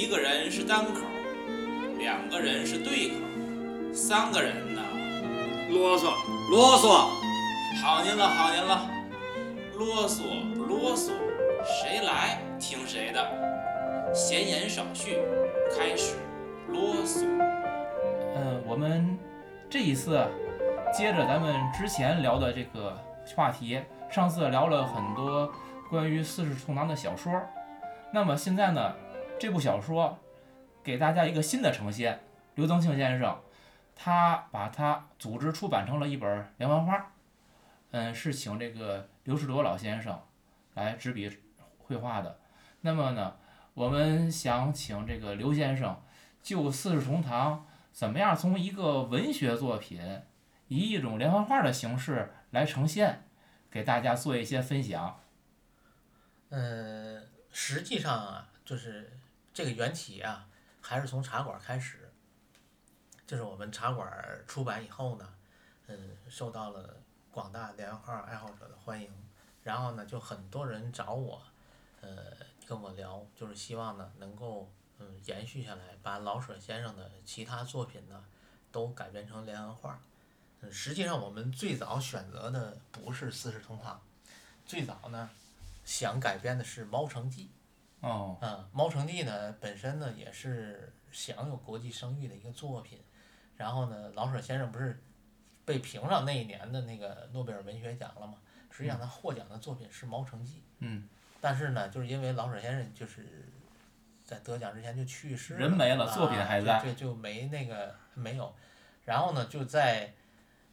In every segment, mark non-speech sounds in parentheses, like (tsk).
一个人是单口，两个人是对口，三个人呢，啰嗦。啰嗦，好您了好您了，啰嗦不啰嗦，谁来听谁的，闲言少叙，开始啰嗦。嗯，我们这一次接着咱们之前聊的这个话题，上次聊了很多关于四世同堂的小说，那么现在呢，这部小说给大家一个新的呈现，刘增庆先生他把它组织出版成了一本连环画，嗯，是请这个刘世铎老先生来执笔绘画的。那么呢，我们想请这个刘先生就四世同堂。怎么样从一个文学作品以一种连环画的形式来呈现，给大家做一些分享？嗯，实际上啊，就是这个缘起啊，还是从茶馆开始。就是我们茶馆出版以后呢，嗯，受到了广大连环画爱好者的欢迎，然后呢，就很多人找我，呃，跟我聊，就是希望呢能够。嗯，延续下来，把老舍先生的其他作品呢，都改编成连环画。嗯，实际上我们最早选择的不是《四世同堂》，最早呢，想改编的是《猫城记》。哦。嗯，《猫城记》呢本身呢也是享有国际声誉的一个作品。然后呢，老舍先生不是被评上那一年的那个诺贝尔文学奖了吗？实际上他获奖的作品是《猫城记》。嗯。但是呢，就是因为老舍先生就是。在得奖之前就去世了，人没了，作品还在，就就没那个没有。然后呢，就在《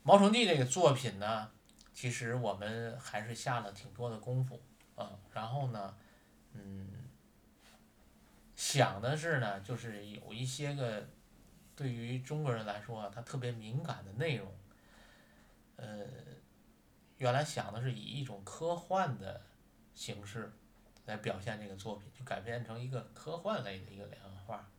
毛城记》这个作品呢，其实我们还是下了挺多的功夫啊。然后呢，嗯，想的是呢，就是有一些个对于中国人来说他特别敏感的内容，呃，原来想的是以一种科幻的形式。来表现这个作品，就改编成一个科幻类的一个连环画。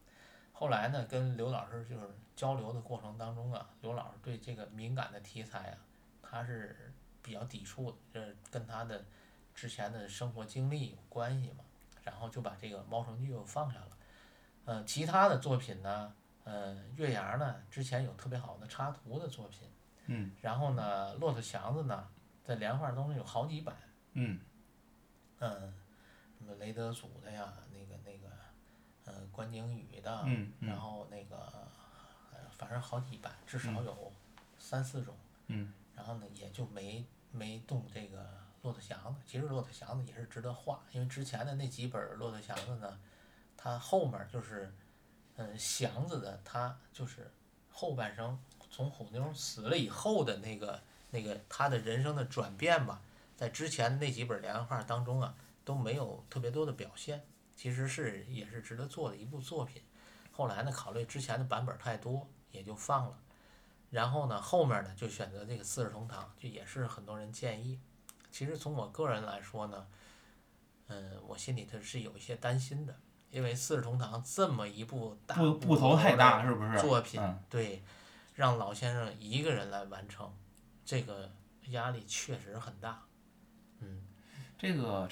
后来呢，跟刘老师就是交流的过程当中啊，刘老师对这个敏感的题材啊，他是比较抵触的，这跟他的之前的生活经历有关系嘛。然后就把这个《猫城记》又放下了。呃，其他的作品呢，呃，月牙呢，之前有特别好的插图的作品。嗯。然后呢，骆驼祥子呢，在连环画当中有好几版。嗯。嗯。雷德祖的呀，那个那个，呃，关景宇的，然后那个，反正好几版，至少有三四种。嗯然后呢，也就没没动这个骆驼祥子。其实骆驼祥子也是值得画，因为之前的那几本骆驼祥子呢，它后面就是，嗯，祥子的他就是后半生从虎妞死了以后的那个那个他的人生的转变吧，在之前那几本连环画当中啊。都没有特别多的表现，其实是也是值得做的一部作品。后来呢，考虑之前的版本太多，也就放了。然后呢，后面呢就选择这个《四世同堂》，就也是很多人建议。其实从我个人来说呢，嗯，我心里头是有一些担心的，因为《四世同堂》这么一部大部头太大是不是作品？对，让老先生一个人来完成，这个压力确实很大。嗯，这个。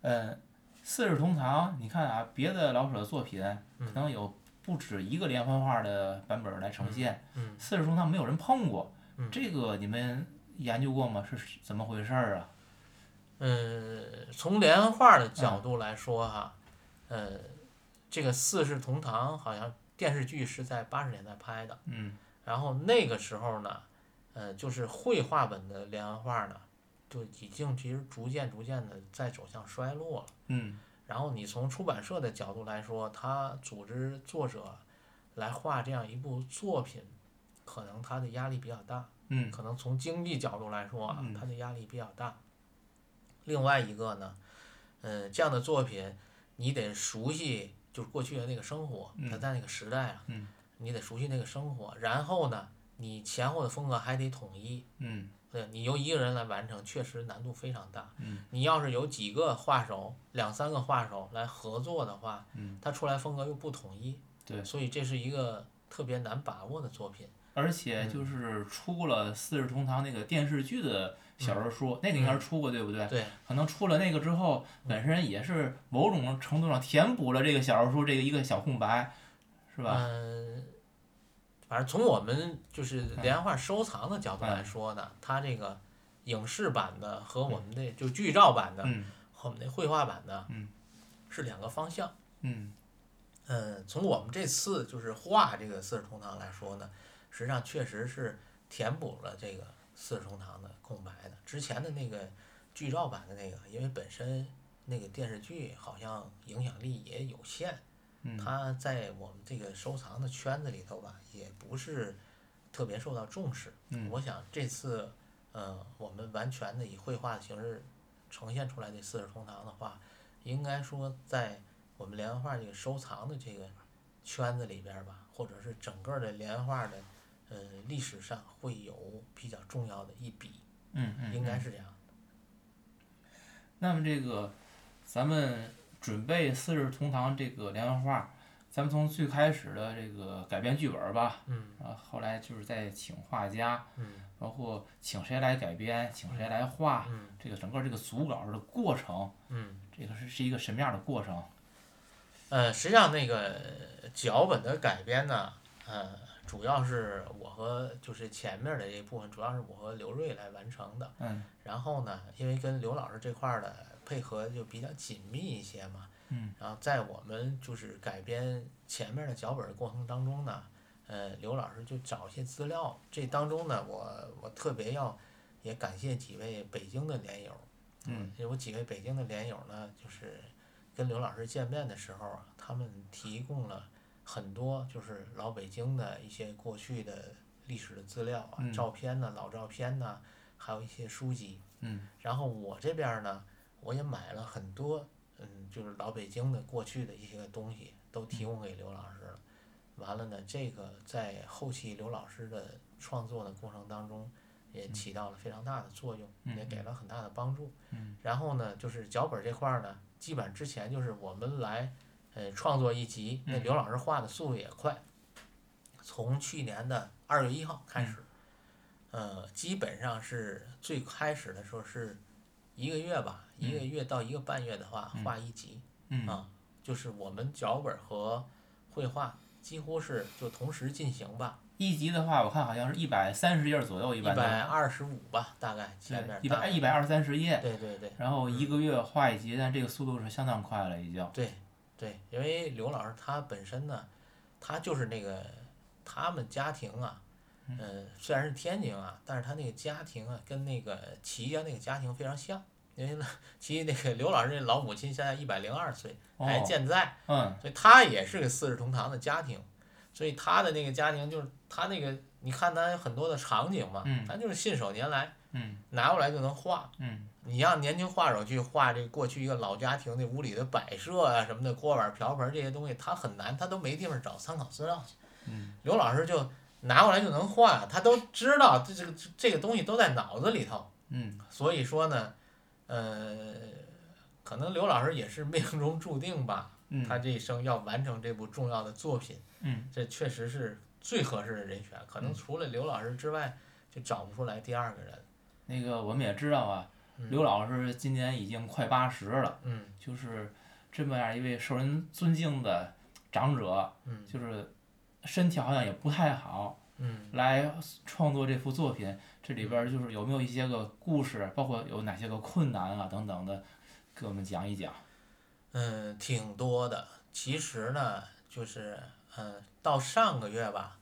嗯，四世同堂，你看啊，别的老舍作品可能有不止一个连环画的版本来呈现，四世同堂没有人碰过，这个你们研究过吗？是怎么回事儿啊？嗯，从连环画的角度来说哈，呃，这个四世同堂好像电视剧是在八十年代拍的，嗯然后那个时候呢，呃，就是绘画本的连环画呢。就已经其实逐渐逐渐的在走向衰落了。嗯。然后你从出版社的角度来说，他组织作者来画这样一部作品，可能他的压力比较大。嗯。可能从经济角度来说啊，他的压力比较大。另外一个呢，嗯，这样的作品你得熟悉，就是过去的那个生活，他在那个时代啊，你得熟悉那个生活。然后呢，你前后的风格还得统一。嗯。对你由一个人来完成，确实难度非常大。嗯，你要是有几个画手、两三个画手来合作的话，嗯，他出来风格又不统一。对，所以这是一个特别难把握的作品。而且就是出了《四世同堂》那个电视剧的小人书，那个应该是出过，对不对？对。可能出了那个之后，本身也是某种程度上填补了这个小人书这个一个小空白，是吧？嗯。反正从我们就是连环画收藏的角度来说呢，它这个影视版的和我们的就剧照版的和我们那绘画版的，是两个方向。嗯。嗯，从我们这次就是画这个四世同堂来说呢，实际上确实是填补了这个四世同堂的空白的。之前的那个剧照版的那个，因为本身那个电视剧好像影响力也有限。它在我们这个收藏的圈子里头吧，也不是特别受到重视。我想这次，呃，我们完全的以绘画的形式呈现出来的四世同堂的话，应该说在我们连环画这个收藏的这个圈子里边吧，或者是整个的连环画的呃历史上会有比较重要的一笔。嗯嗯。应该是这样。那么这个，咱们。准备《四世同堂》这个连环画，咱们从最开始的这个改编剧本吧，嗯，然后后来就是在请画家，嗯，包括请谁来改编，请谁来画，嗯，这个整个这个组稿的过程，嗯，这个是是一个什么样的过程？呃，实际上那个脚本的改编呢，呃，主要是我和就是前面的这一部分，主要是我和刘瑞来完成的，嗯，然后呢，因为跟刘老师这块儿的。配合就比较紧密一些嘛，嗯，然后在我们就是改编前面的脚本的过程当中呢，呃，刘老师就找一些资料，这当中呢，我我特别要也感谢几位北京的连友，嗯，有几位北京的连友呢，就是跟刘老师见面的时候，他们提供了很多就是老北京的一些过去的历史的资料啊，照片呢，老照片呢，还有一些书籍，嗯，然后我这边呢。我也买了很多，嗯，就是老北京的过去的一些东西，都提供给刘老师了。完了呢，这个在后期刘老师的创作的过程当中，也起到了非常大的作用，也给了很大的帮助。然后呢，就是脚本这块儿呢，基本之前就是我们来，呃，创作一集，那刘老师画的速度也快。从去年的二月一号开始，呃，基本上是最开始的时候是一个月吧。一个月到一个半月的话，画一集，啊，就是我们脚本和绘画几乎是就同时进行吧。一集的话，我看好像是一百三十页左右，一百二十五吧，大概前面。一百一百二三十页。对对对。然后一个月画一集，但这个速度是相当快了，已经。对，对，因为刘老师他本身呢，他就是那个他们家庭啊，嗯，虽然是天津啊，但是他那个家庭啊，跟那个齐家那个家庭非常像。因为呢，其实那个刘老师那老母亲现在一百零二岁，还健在，嗯，所以他也是个四世同堂的家庭，所以他的那个家庭就是他那个，你看他很多的场景嘛，他就是信手拈来，嗯拿过来就能画，你让年轻画手去画这过去一个老家庭那屋里的摆设啊什么的，锅碗瓢盆这些东西，他很难，他都没地方找参考资料去，刘老师就拿过来就能画，他都知道这这个这个东西都在脑子里头，嗯所以说呢。呃，可能刘老师也是命中注定吧，他这一生要完成这部重要的作品，嗯这确实是最合适的人选。可能除了刘老师之外，就找不出来第二个人。那个我们也知道啊，刘老师今年已经快八十了，就是这么样一位受人尊敬的长者，就是身体好像也不太好，来创作这幅作品。这里边就是有没有一些个故事，包括有哪些个困难啊等等的，给我们讲一讲。嗯，挺多的。其实呢，就是嗯，到上个月吧，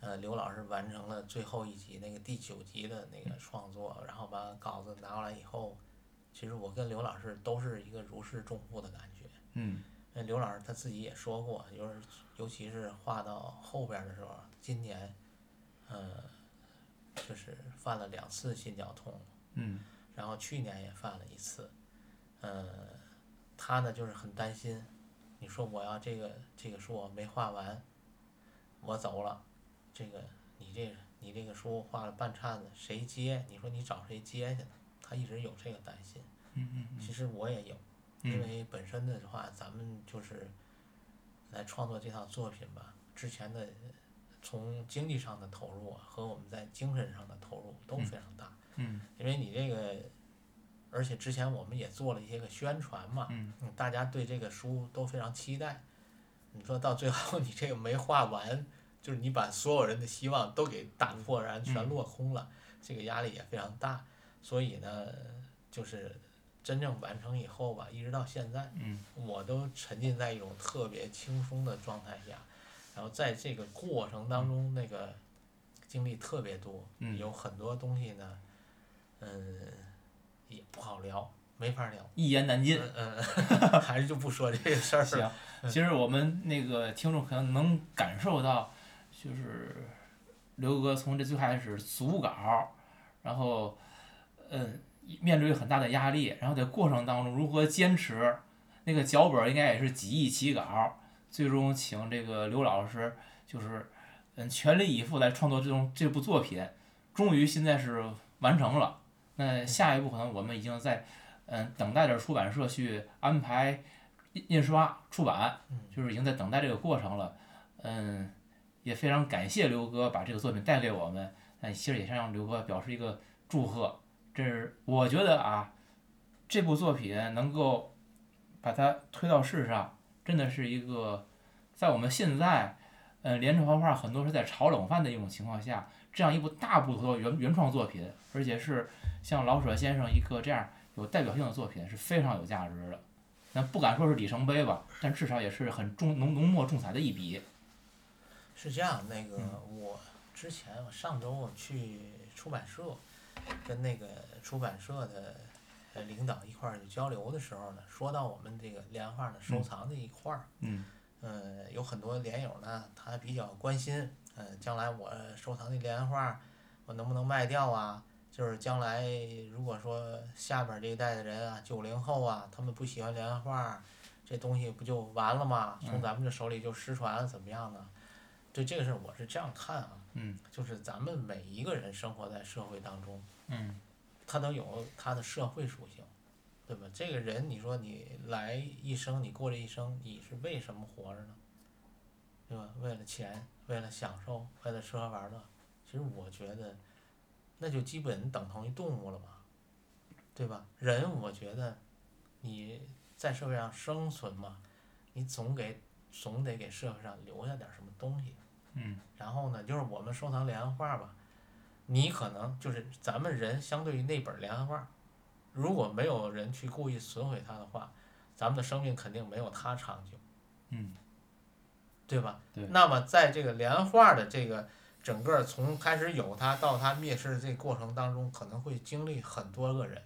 呃，刘老师完成了最后一集那个第九集的那个创作，然后把稿子拿过来以后，其实我跟刘老师都是一个如释重负的感觉。嗯。那刘老师他自己也说过，就是尤其是画到后边的时候，今年，呃。就是犯了两次心绞痛，嗯，然后去年也犯了一次，嗯，他呢就是很担心，你说我要这个这个书我没画完，我走了，这个你这你这个书画了半岔子，谁接？你说你找谁接去呢？他一直有这个担心，嗯嗯其实我也有，因为本身的话，咱们就是来创作这套作品吧，之前的从经济上的投入啊，和我们在精神上的投入都非常大。嗯。因为你这个，而且之前我们也做了一些个宣传嘛，嗯，大家对这个书都非常期待。你说到最后你这个没画完，就是你把所有人的希望都给打破，然后全落空了，这个压力也非常大。所以呢，就是真正完成以后吧，一直到现在，嗯，我都沉浸在一种特别轻松的状态下。然后在这个过程当中，那个经历特别多，嗯有很多东西呢，嗯，也不好聊，没法聊，一言难尽。嗯嗯，(laughs) 还是就不说这个事儿了。行，其实我们那个听众可能能感受到，就是刘哥从这最开始组稿，然后，嗯，面对很大的压力，然后在过程当中如何坚持，那个脚本应该也是几易起稿。最终请这个刘老师，就是嗯全力以赴来创作这种这部作品，终于现在是完成了。那下一步可能我们已经在嗯等待着出版社去安排印印刷出版，就是已经在等待这个过程了。嗯，也非常感谢刘哥把这个作品带给我们。那其实也向刘哥表示一个祝贺。这是我觉得啊，这部作品能够把它推到世上。真的是一个，在我们现在，呃，连环画很多是在炒冷饭的一种情况下，这样一部大部头的原原创作品，而且是像老舍先生一个这样有代表性的作品，是非常有价值的。那不敢说是里程碑吧，但至少也是很重浓浓墨重彩的一笔。是这样，那个我之前我上周我去出版社，跟那个出版社的。呃，领导一块儿交流的时候呢，说到我们这个连环画的收藏这一块儿，嗯，呃，有很多连友呢，他比较关心，呃，将来我收藏的连环画，我能不能卖掉啊？就是将来如果说下边这一代的人啊，九零后啊，他们不喜欢连环画，这东西不就完了吗？从咱们这手里就失传了，怎么样呢？对这个事儿我是这样看啊，嗯，就是咱们每一个人生活在社会当中，嗯。他都有他的社会属性，对吧？这个人，你说你来一生，你过这一生，你是为什么活着呢？对吧？为了钱，为了享受，为了吃喝玩乐。其实我觉得，那就基本等同于动物了嘛，对吧？人，我觉得你在社会上生存嘛，你总给总得给社会上留下点什么东西。嗯。然后呢，就是我们收藏连环画吧。你可能就是咱们人相对于那本连环画，如果没有人去故意损毁它的话，咱们的生命肯定没有它长久，嗯，对吧？对。那么在这个连环画的这个整个从开始有它到它灭世的这个过程当中，可能会经历很多个人，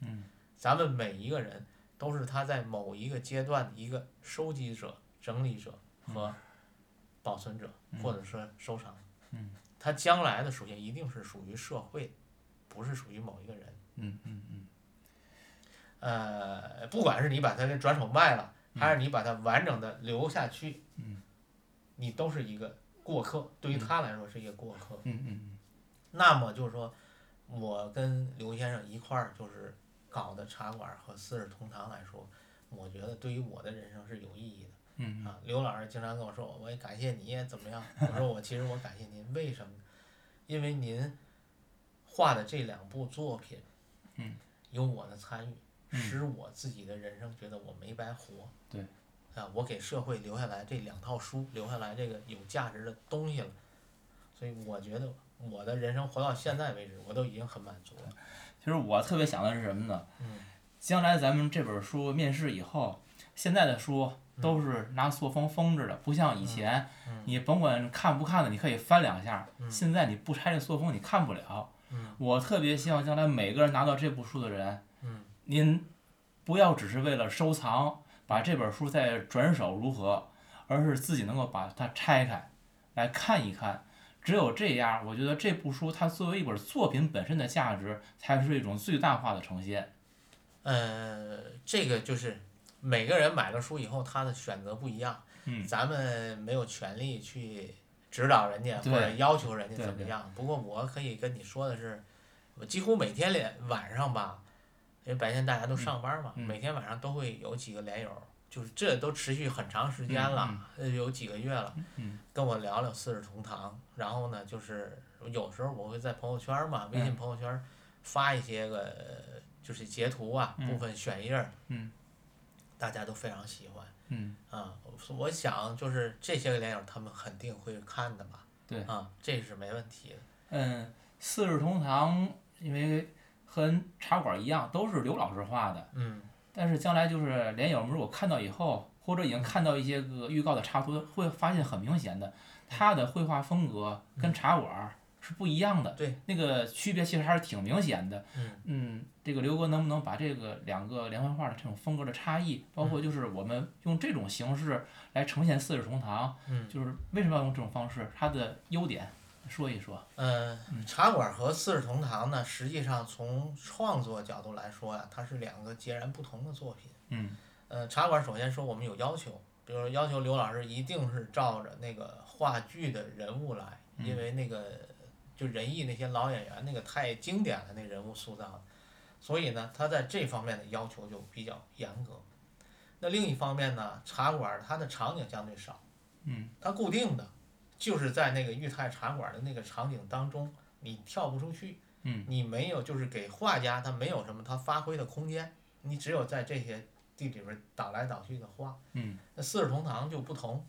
嗯，咱们每一个人都是他在某一个阶段的一个收集者、整理者和保存者，或者说收藏，嗯。它将来的属性一定是属于社会，不是属于某一个人。嗯嗯嗯。呃，不管是你把它给转手卖了，还是你把它完整的留下去，嗯，你都是一个过客，对于他来说是一个过客。嗯嗯嗯。那么就是说，我跟刘先生一块儿就是搞的茶馆和《四世同堂》来说，我觉得对于我的人生是有意义的。嗯啊，刘老师经常跟我说，我也感谢你，怎么样？我说我其实我感谢您，为什么？因为您画的这两部作品，嗯，有我的参与，使我自己的人生觉得我没白活。对，啊，我给社会留下来这两套书，留下来这个有价值的东西了，所以我觉得我的人生活到现在为止，我都已经很满足了。其实我特别想的是什么呢？嗯，将来咱们这本书面世以后，现在的书。都是拿塑封封着的，不像以前，你甭管看不看的，你可以翻两下。现在你不拆这塑封，你看不了。我特别希望将来每个人拿到这部书的人，您不要只是为了收藏，把这本书再转手如何，而是自己能够把它拆开，来看一看。只有这样，我觉得这部书它作为一本作品本身的价值，才是一种最大化的呈现。呃，这个就是。每个人买了书以后，他的选择不一样，咱们没有权利去指导人家或者要求人家怎么样。不过我可以跟你说的是，我几乎每天连晚上吧，因为白天大家都上班嘛，每天晚上都会有几个连友就是这都持续很长时间了，呃，有几个月了，跟我聊聊《四世同堂》，然后呢，就是有时候我会在朋友圈嘛，微信朋友圈发一些个就是截图啊，部分选页儿，大家都非常喜欢，嗯啊，我想就是这些个连友他们肯定会看的吧，对，啊，这是没问题的。嗯，《四世同堂》因为和茶馆一样，都是刘老师画的。嗯。但是将来就是连友们如果看到以后，或者已经看到一些个预告的插图，会发现很明显的，他的绘画风格跟茶馆是不一样的。对。那个区别其实还是挺明显的。嗯。嗯，这个刘哥能不能把这个两个连环画的这种风格的差异，包括就是我们用这种形式来呈现四世同堂，嗯，就是为什么要用这种方式，它的优点说一说。嗯，茶馆和四世同堂呢，实际上从创作角度来说呀，它是两个截然不同的作品。嗯。呃，茶馆首先说我们有要求，比如要求刘老师一定是照着那个话剧的人物来，因为那个就仁义那些老演员那个太经典了，那人物塑造，所以呢，他在这方面的要求就比较严格。那另一方面呢，茶馆它的场景相对少，嗯，它固定的。就是在那个裕泰茶馆的那个场景当中，你跳不出去，嗯你没有就是给画家他没有什么他发挥的空间，你只有在这些地里边倒来倒去的画。嗯那四世同堂就不同，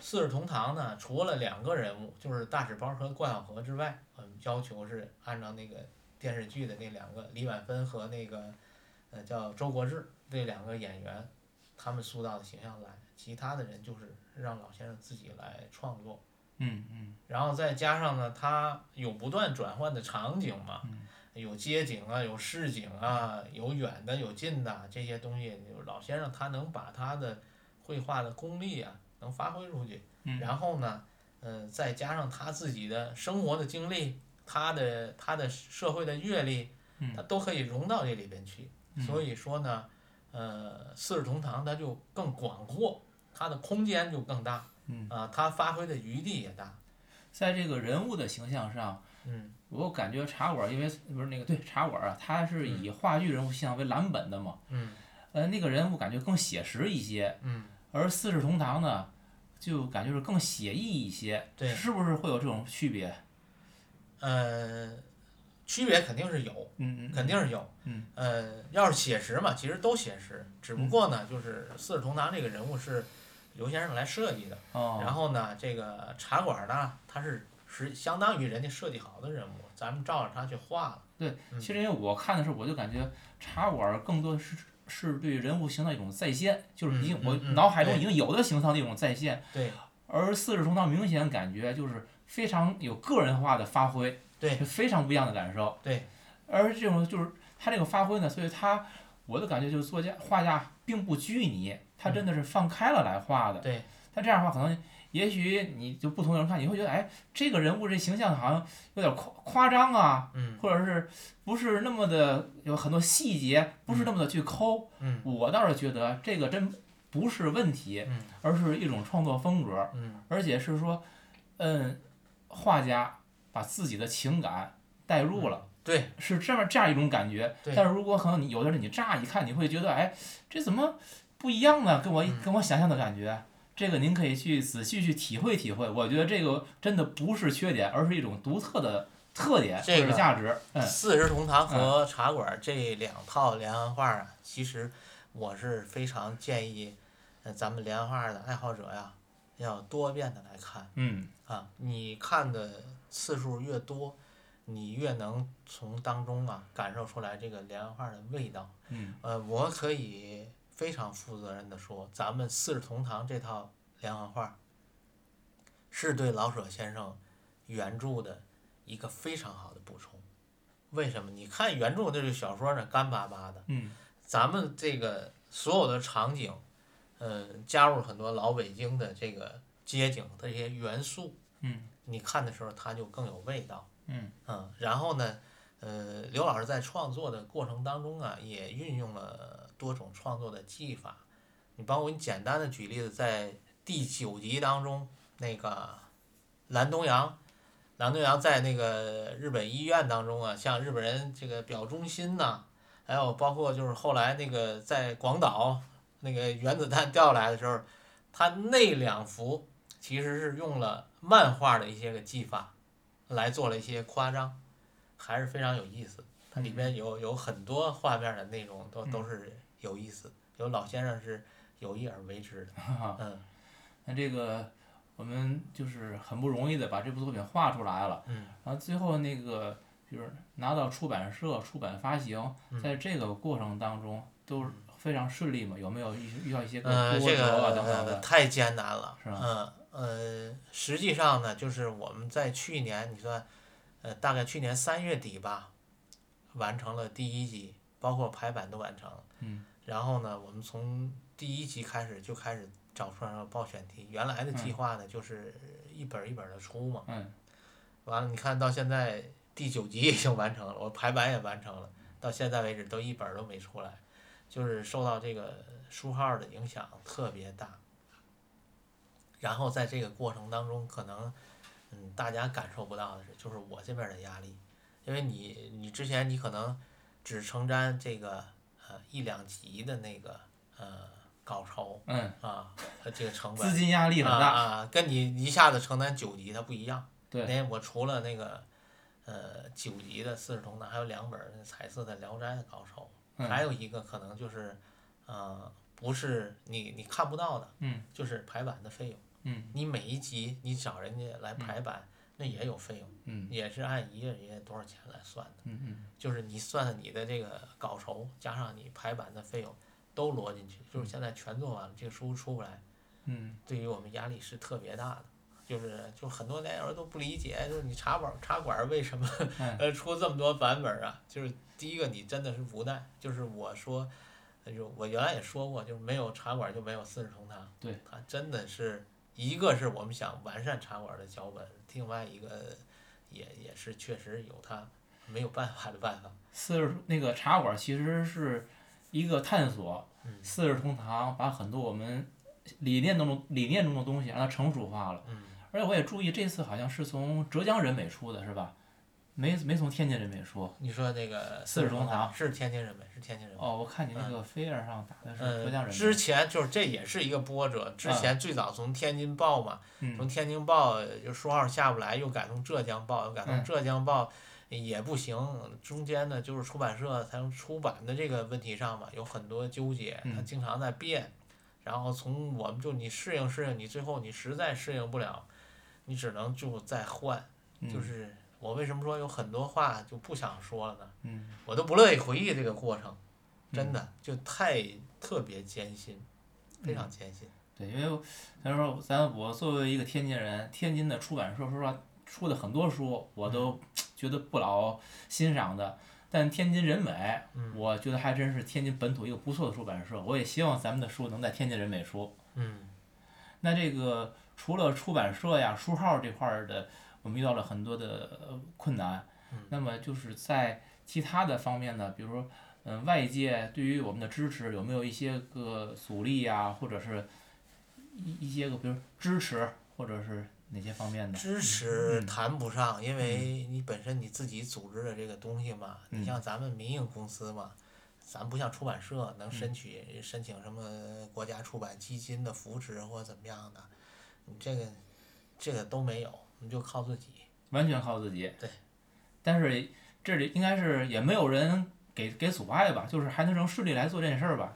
四世同堂呢，除了两个人物，就是大纸包和关晓荷之外，嗯，要求是按照那个电视剧的那两个李婉芬和那个呃叫周国志这两个演员，他们塑造的形象来，其他的人就是让老先生自己来创作。嗯嗯，然后再加上呢，他有不断转换的场景嘛，有街景啊，有市井啊，有远的，有近的这些东西，老先生他能把他的绘画的功力啊，能发挥出去。然后呢，嗯，再加上他自己的生活的经历，他的他的社会的阅历，他都可以融到这里边去。所以说呢，呃，四世同堂它就更广阔，它的空间就更大。啊，他发挥的余地也大，在这个人物的形象上，嗯，我感觉茶馆，因为不是那个对茶馆啊，它是以话剧人物形象为蓝本的嘛，嗯，呃，那个人物感觉更写实一些，嗯，而四世同堂呢，就感觉是更写意一些，对，是不是会有这种区别？呃，区别肯定是有，嗯嗯，肯定是有，嗯，呃，要是写实嘛，其实都写实，只不过呢，就是四世同堂这个人物是。刘先生来设计的，然后呢，这个茶馆呢，它是是相当于人家设计好的人物，咱们照着他去画了。对，其实因为我看的时候，我就感觉茶馆更多是是对人物形象一种再现，就是已经我脑海中已经有的形象的一种再现。对。而四世同堂明显感觉就是非常有个人化的发挥，对，非常不一样的感受。对。而这种就是他这个发挥呢，所以他我的感觉就是作家画家并不拘泥。他真的是放开了来画的，对。他这样的话，可能也许你就不同的人看，你会觉得，哎，这个人物这形象好像有点夸夸张啊，或者是不是那么的有很多细节，不是那么的去抠。嗯。我倒是觉得这个真不是问题，而是一种创作风格。嗯。而且是说，嗯，画家把自己的情感带入了。对。是这么这样一种感觉。但是如果可能，你有的人你乍一看，你会觉得，哎，这怎么？不一样呢，跟我跟我想象的感觉，这个您可以去仔细去体会体会。我觉得这个真的不是缺点，而是一种独特的特点或者价值。嗯，四世同堂和茶馆这两套连环画啊，其实我是非常建议，咱们连环画的爱好者呀，要多遍的来看。嗯。啊，你看的次数越多，你越能从当中啊感受出来这个连环画的味道。嗯。呃，我可以。非常负责任的说，咱们四世同堂这套连环画，是对老舍先生原著的一个非常好的补充。为什么？你看原著这个小说呢，干巴巴的。嗯。咱们这个所有的场景，嗯，加入很多老北京的这个街景的这些元素。嗯。你看的时候，它就更有味道。嗯。嗯，然后呢，呃，刘老师在创作的过程当中啊，也运用了。多种创作的技法，你帮我，你简单的举例子，在第九集当中，那个蓝东阳，蓝东阳在那个日本医院当中啊，向日本人这个表忠心呐，还有包括就是后来那个在广岛，那个原子弹掉下来的时候，他那两幅其实是用了漫画的一些个技法来做了一些夸张，还是非常有意思。它里面有有很多画面的内容都都是有意思，有老先生是有意而为之的。嗯，那这个我们就是很不容易的把这部作品画出来了。嗯。然后最后那个就是拿到出版社出版发行，在这个过程当中都是非常顺利嘛？有没有遇遇到一些波折啊等等的？太艰难了。是吧？嗯呃，实际上呢，就是我们在去年，你说，呃，大概去年三月底吧。完成了第一集，包括排版都完成了。嗯。然后呢，我们从第一集开始就开始找出来了报选题。原来的计划呢，就是一本一本的出嘛。嗯。完了，你看到现在第九集已经完成了，我排版也完成了，到现在为止都一本都没出来，就是受到这个书号的影响特别大。然后在这个过程当中，可能嗯大家感受不到的是，就是我这边的压力。因为你，你之前你可能只承担这个呃一两集的那个呃稿酬，嗯啊，这个成本，资金压力很大啊，跟你一下子承担九集它不一样。对。那我除了那个呃九集的《四世同堂》，还有两本彩色的《聊斋》的稿酬，还有一个可能就是呃不是你你看不到的，嗯，就是排版的费用，嗯，你每一集你找人家来排版。那也有费用，嗯，也是按一页一页多少钱来算的，嗯嗯，就是你算算你的这个稿酬加上你排版的费用都摞进去，就是现在全做完了，这个书出不来，嗯，对于我们压力是特别大的，就是就很多年友都不理解，就是你茶馆茶馆为什么 (laughs) 呃出这么多版本啊？就是第一个你真的是无奈，就是我说，就我原来也说过，就是没有茶馆就没有四世同堂，对，它真的是一个是我们想完善茶馆的脚本。另外一个也也是确实有他没有办法的办法。四世那个茶馆其实是一个探索，四世同堂把很多我们理念中理念中的东西让它成熟化了。而且我也注意这次好像是从浙江人美出的是吧？没没从天津人民说。你说那个四世同堂是天津人民，是天津人民。哦，我看你那个飞页上打的是浙江人。之前就是这也是一个波折，之前最早从天津报嘛，从天津报就书号下不来，又改从浙江报，又改从浙江报也不行。中间呢，就是出版社才能出版的这个问题上嘛，有很多纠结，它经常在变。然后从我们就你适应适应，你最后你实在适应不了，你只能就再换，就是。我为什么说有很多话就不想说了呢？嗯，我都不乐意回忆这个过程，真的就太特别艰辛，非常艰辛。对，因为咱说咱我作为一个天津人，天津的出版社说实话出的很多书我都 (tsk) 觉得不老欣赏的，但天津人美，我觉得还真是天津本土一个不错的出版社。我也希望咱们的书能在天津人美出。嗯，那这个除了出版社呀、书号这块儿的。我们遇到了很多的困难，那么就是在其他的方面呢，比如说，嗯，外界对于我们的支持有没有一些个阻力呀，或者是一一些个，比如支持或者是哪些方面的？支持谈不上，因为你本身你自己组织的这个东西嘛，你像咱们民营公司嘛，咱不像出版社能申请申请什么国家出版基金的扶持或怎么样的，你这个这个都没有。你就靠自己，完全靠自己。对，但是这里应该是也没有人给给阻碍吧？就是还能能顺利来做这件事儿吧？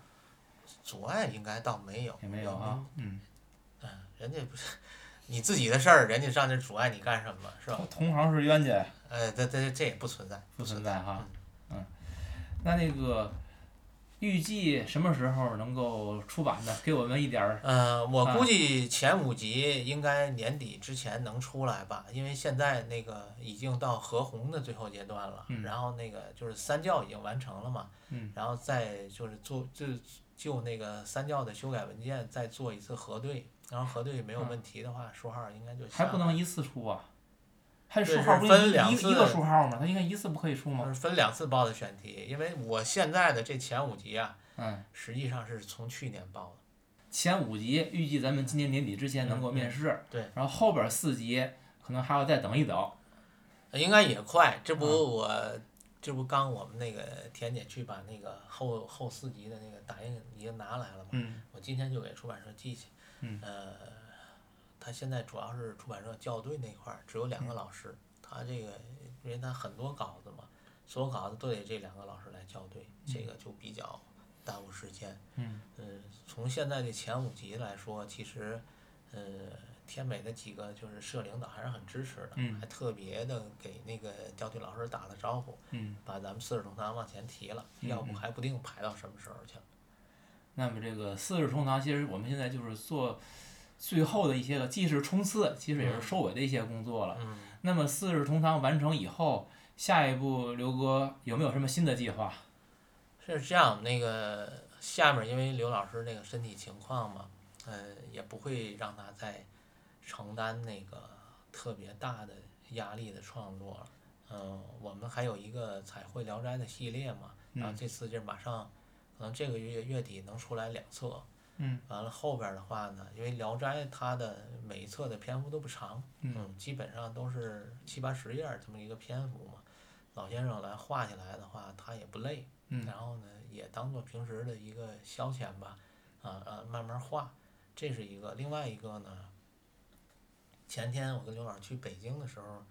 阻碍应该倒没有。也没有啊，嗯。嗯，人家不是你自己的事儿，人家上那阻碍你干什么？是吧？同行是冤家。呃，这这这也不存在。不存在哈。嗯。那那个。预计什么时候能够出版呢？给我们一点儿。嗯，我估计前五集应该年底之前能出来吧，因为现在那个已经到合红的最后阶段了，然后那个就是三教已经完成了嘛，然后再就是做就就那个三教的修改文件再做一次核对，然后核对没有问题的话，书号应该就。还不能一次出啊？还书号不一一个书号吗？它应该一次不可以出吗？分两次报的选题，因为我现在的这前五集啊，实际上是从去年报的。前五集预计咱们今年年底之前能够面试，对。然后后边四集可能还要再等一等。应该也快，这不我这不刚我们那个田姐去把那个后后四集的那个打印已经拿来了嘛？嗯。我今天就给出版社寄去。嗯。呃，他现在主要是出版社校对那块儿只有两个老师，他这个因为他很多稿子嘛，所有稿子都得这两个老师来校对，这个就比较耽误时间。嗯。呃，从现在的前五集来说，其实，呃。天美的几个就是社领导还是很支持的，还特别的给那个校对老师打了招呼，把咱们四世同堂往前提了，要不还不定排到什么时候去。那么这个四世同堂，其实我们现在就是做最后的一些个，既是冲刺，其实也是收尾的一些工作了。那么四世同堂完成以后，下一步刘哥有没有什么新的计划？是这样，那个下面因为刘老师那个身体情况嘛，呃，也不会让他再。承担那个特别大的压力的创作，嗯，我们还有一个彩绘《聊斋》的系列嘛，然后这次就马上，可能这个月月底能出来两册，嗯，完了后边的话呢，因为《聊斋》它的每一册的篇幅都不长，嗯，基本上都是七八十页这么一个篇幅嘛，老先生来画起来的话，他也不累，嗯，然后呢，也当做平时的一个消遣吧，啊啊，慢慢画，这是一个，另外一个呢。前天我跟刘老师去北京的时候，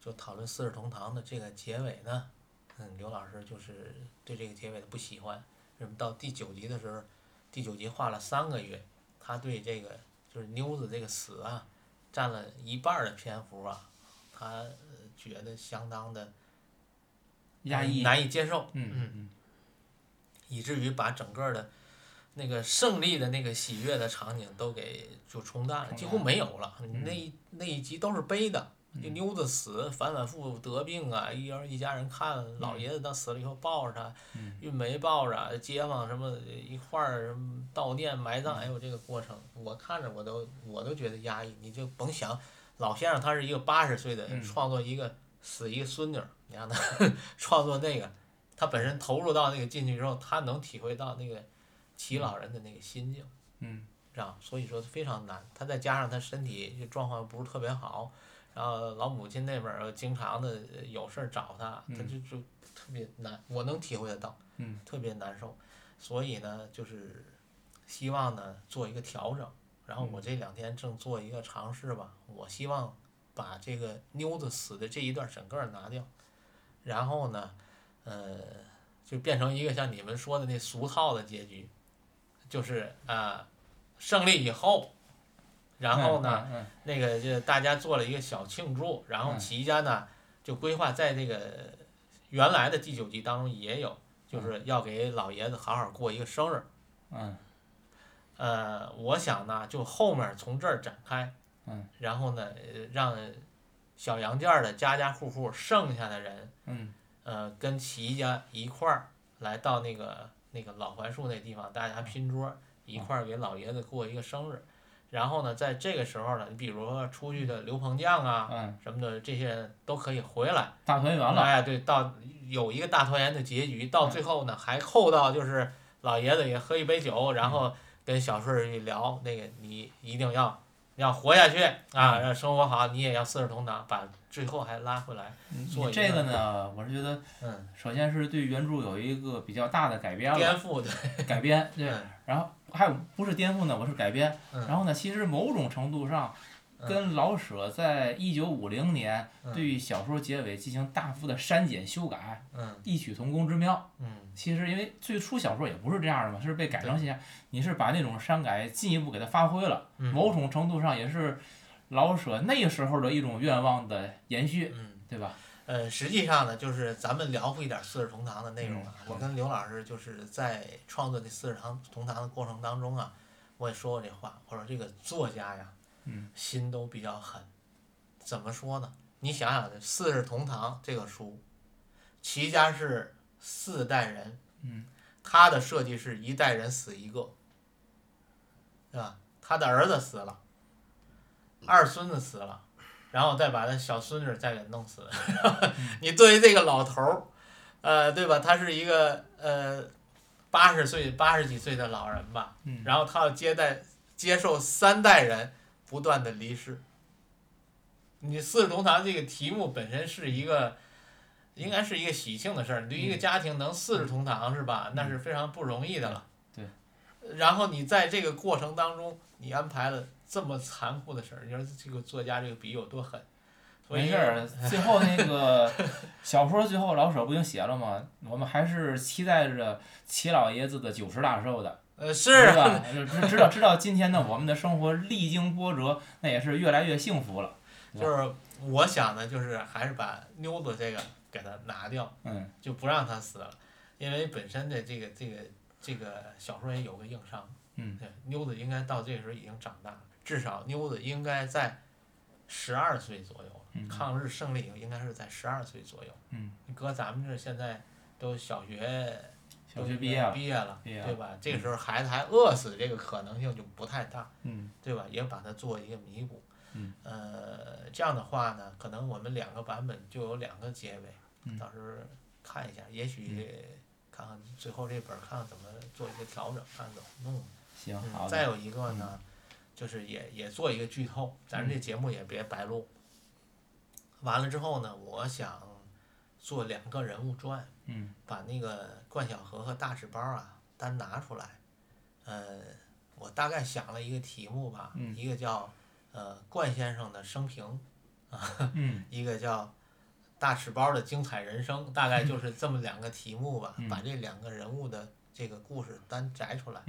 就讨论《四世同堂》的这个结尾呢，嗯，刘老师就是对这个结尾的不喜欢。什么到第九集的时候，第九集画了三个月，他对这个就是妞子这个死啊，占了一半的篇幅啊，他觉得相当的压抑，难以接受，嗯嗯，以至于把整个的。那个胜利的那个喜悦的场景都给就冲淡了，几乎没有了。那一那一集都是悲的，那妞子死，反反复复得病啊，一一家人看老爷子他死了以后抱着他，运煤抱着，街坊什么一块儿悼念埋葬，哎呦这个过程我看着我都我都觉得压抑。你就甭想老先生他是一个八十岁的创作一个死一个孙女，你让他 (laughs) 创作那个，他本身投入到那个进去之后，他能体会到那个。齐老人的那个心境，嗯，这样，所以说非常难。他再加上他身体状况不是特别好，然后老母亲那边儿经常的有事儿找他，他就就特别难。我能体会得到，嗯，特别难受。所以呢，就是希望呢做一个调整。然后我这两天正做一个尝试吧，我希望把这个妞子死的这一段整个拿掉，然后呢，呃，就变成一个像你们说的那俗套的结局。就是啊，胜利以后，然后呢，那个就大家做了一个小庆祝，然后齐家呢就规划在这个原来的第九集当中也有，就是要给老爷子好好过一个生日。嗯。呃，我想呢，就后面从这儿展开。嗯。然后呢，让小杨件的家家户户剩下的人，嗯。呃，跟齐家一块儿来到那个。那个老槐树那地方，大家拼桌一块儿给老爷子过一个生日，然后呢，在这个时候呢，你比如说出去的刘鹏将啊，什么的这些人都可以回来，大团圆。了。哎，对，到有一个大团圆的结局，到最后呢，还扣到就是老爷子也喝一杯酒，然后跟小顺儿一聊，那个你一定要要活下去啊，让生活好，你也要四世同堂，把。最后还拉回来，你这个呢，我是觉得，首先是对原著有一个比较大的改编了，颠覆的改编，对，然后还有不是颠覆呢，我是改编，然后呢，其实某种程度上，跟老舍在一九五零年对于小说结尾进行大幅的删减修改，异曲同工之妙。其实因为最初小说也不是这样的嘛，是被改成现在，你是把那种删改进一步给它发挥了，某种程度上也是。老舍那时候的一种愿望的延续，对吧？呃，实际上呢，就是咱们聊过一点《四世同堂》的内容啊。我跟刘老师就是在创作这《四世堂同堂》的过程当中啊，我也说过这话，我说这个作家呀，心都比较狠。怎么说呢？你想想，《这《四世同堂》这个书，齐家是四代人，他的设计是一代人死一个，对吧？他的儿子死了。二孙子死了，然后再把他小孙女再给弄死。(laughs) 你作为这个老头儿，呃，对吧？他是一个呃八十岁、八十几岁的老人吧。然后他要接待、接受三代人不断的离世。你四世同堂这个题目本身是一个应该是一个喜庆的事儿。对一个家庭能四世同堂是吧？那是非常不容易的了。对。然后你在这个过程当中，你安排了这么残酷的事儿，你说这个作家这个笔有多狠？没事儿，最后那个 (laughs) 小说最后老舍不已经写了吗？我们还是期待着齐老爷子的九十大寿的。呃，是吧？(laughs) 知道知道，今天呢，我们的生活历经波折，那也是越来越幸福了。就是我想呢，就是还是把妞子这个给他拿掉，嗯，就不让他死了，因为本身的这个这个这个小说也有个硬伤，嗯，对，妞子应该到这个时候已经长大了，至少妞子应该在十二岁左右，抗日胜利应该是在十二岁左右，嗯，搁咱们这现在都小学。小学毕业了，毕业了，对吧？这个时候孩子还饿死，这个可能性就不太大，嗯，对吧？也把它做一个弥补，嗯，呃，这样的话呢，可能我们两个版本就有两个结尾，到时候看一下，也许看看最后这本看看怎么做一个调整，看看怎么弄。行，好再有一个呢，就是也也做一个剧透，咱这节目也别白录。完了之后呢，我想做两个人物传。嗯，把那个冠晓荷和大纸包啊单拿出来，呃，我大概想了一个题目吧，一个叫呃冠先生的生平，啊，(laughs) 一个叫大纸包的精彩人生，大概 (laughs) 就是这么两个题目吧，把这两个人物的这个故事单摘出来，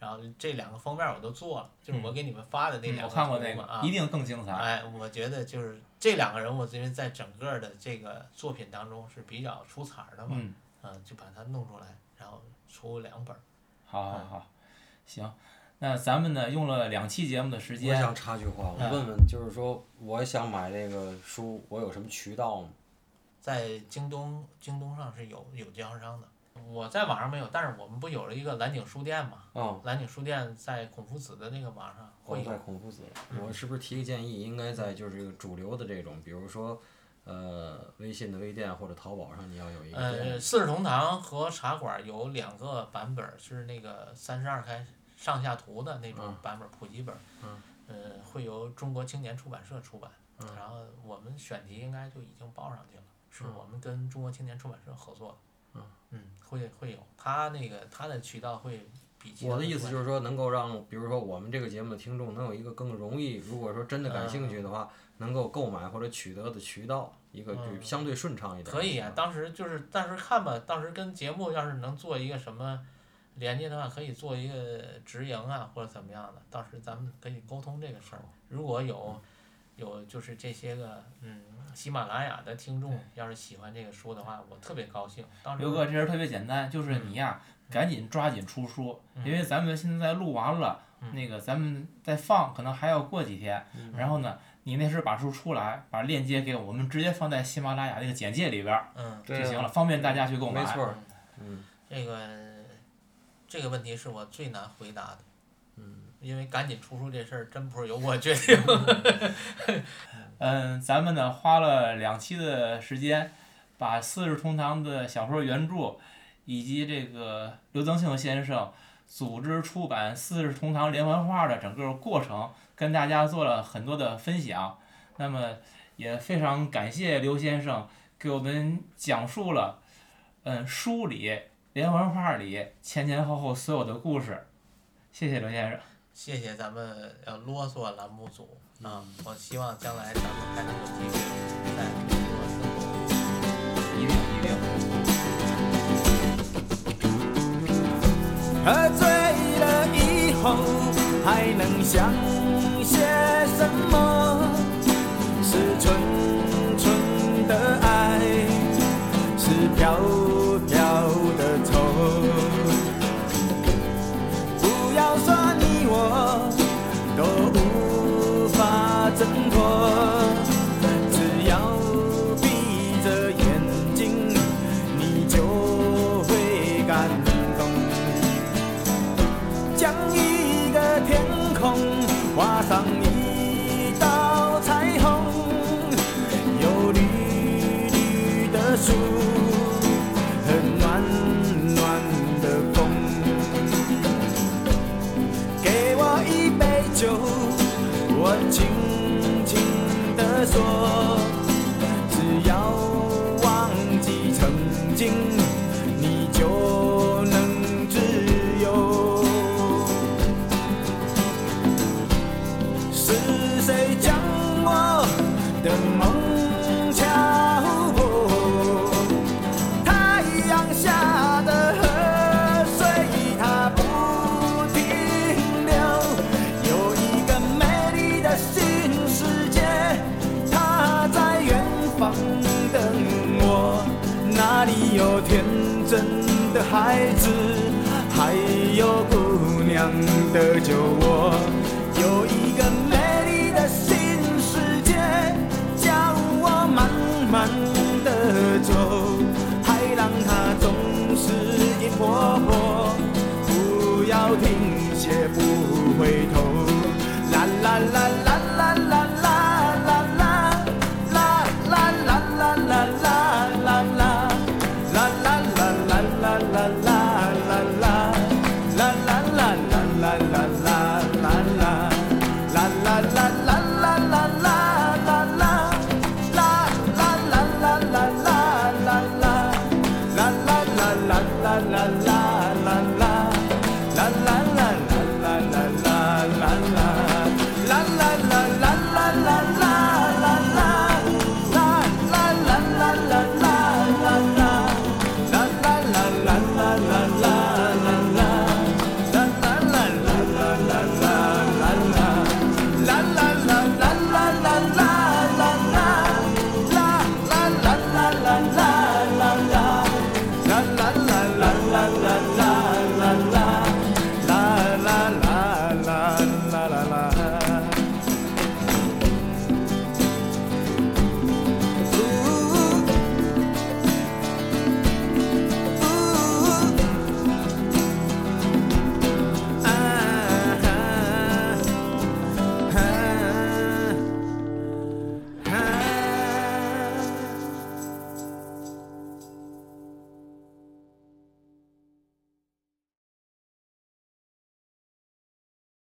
然后这两个封面我都做了，就是我给你们发的那两个图嘛啊，一定更精彩。哎，我觉得就是这两个人物，因为在整个的这个作品当中是比较出彩的嘛，嗯，就把它弄出来，然后出两本。好好好，行，那咱们呢用了两期节目的时间。我想插句话，我问问，就是说我想买这个书，我有什么渠道吗？在京东，京东上是有有经销商的。我在网上没有，但是我们不有了一个蓝景书店嘛？嗯，蓝景书店在孔夫子的那个网上会有。在孔夫子，我是不是提个建议，应该在就是这个主流的这种，比如说，呃，微信的微店或者淘宝上，你要有一个。呃，四世同堂和茶馆有两个版本，是那个三十二开上下图的那种版本，普及本。嗯。呃，会由中国青年出版社出版。嗯。然后我们选题应该就已经报上去了，是我们跟中国青年出版社合作的。嗯。嗯，会会有，他那个他的渠道会比。我的意思就是说，能够让，比如说我们这个节目的听众能有一个更容易，如果说真的感兴趣的话，能够购买或者取得的渠道，一个就相对顺畅一点。可以啊，当时就是当时看吧，当时跟节目要是能做一个什么连接的话，可以做一个直营啊，或者怎么样的，到时咱们可以沟通这个事儿。如果有有就是这些个嗯。喜马拉雅的听众要是喜欢这个书的话，我特别高兴。刘哥，这事特别简单，就是你呀，赶紧抓紧出书，因为咱们现在录完了，那个咱们再放，可能还要过几天。然后呢，你那时把书出来，把链接给我们，直接放在喜马拉雅那个简介里边嗯，就行了，方便大家去购买。没错，嗯，这个这个问题是我最难回答的，嗯，因为赶紧出书这事儿真不是由我决定。(laughs) 嗯，咱们呢花了两期的时间，把《四世同堂》的小说原著，以及这个刘增庆先生组织出版《四世同堂》连环画的整个过程，跟大家做了很多的分享。那么也非常感谢刘先生给我们讲述了，嗯，书里连环画里前前后后所有的故事。谢谢刘先生。谢谢咱们要啰嗦栏目组。啊，我希望将来咱们还能有机会再合作生活。一定一定。喝醉了以后还能想